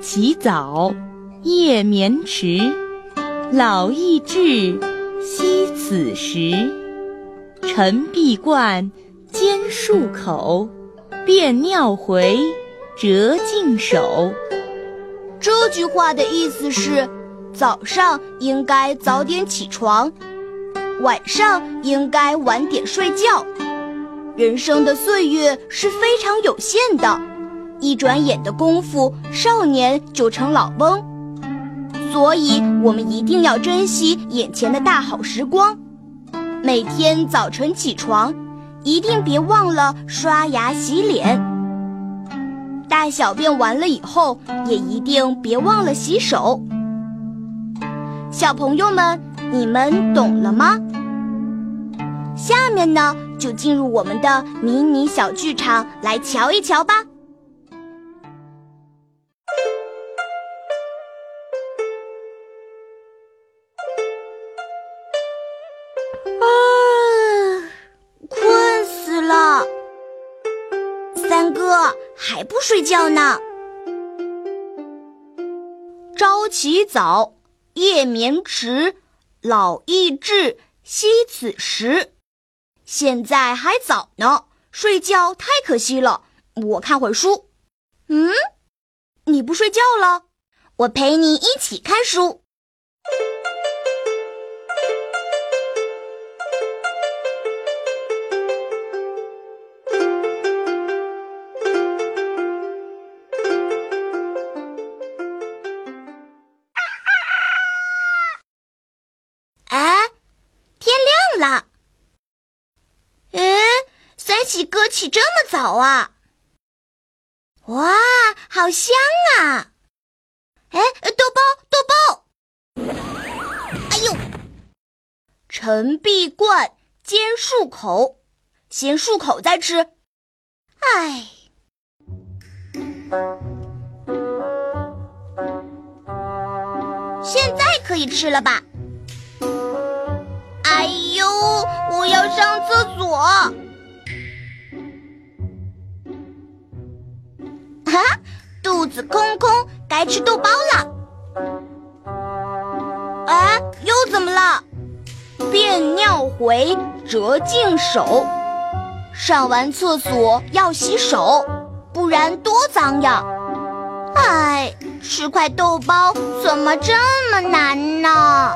起早，夜眠迟，老易至，惜此时。晨必冠，兼漱口，便尿回，折净手。这句话的意思是，早上应该早点起床，晚上应该晚点睡觉。人生的岁月是非常有限的，一转眼的功夫，少年就成老翁。所以，我们一定要珍惜眼前的大好时光。每天早晨起床，一定别忘了刷牙洗脸；大小便完了以后，也一定别忘了洗手。小朋友们，你们懂了吗？下面呢？就进入我们的迷你小剧场来瞧一瞧吧。还不睡觉呢。朝起早，夜眠迟，老易至，惜此时。现在还早呢，睡觉太可惜了。我看会书。嗯，你不睡觉了？我陪你一起看书。喜哥起这么早啊！哇，好香啊！哎，豆包，豆包！哎呦，陈必冠，兼漱口，先漱口再吃。哎，现在可以吃了吧？上厕所。肚子空空，该吃豆包了。哎，又怎么了？便尿回，折颈手。上完厕所要洗手，不然多脏呀！哎，吃块豆包怎么这么难呢？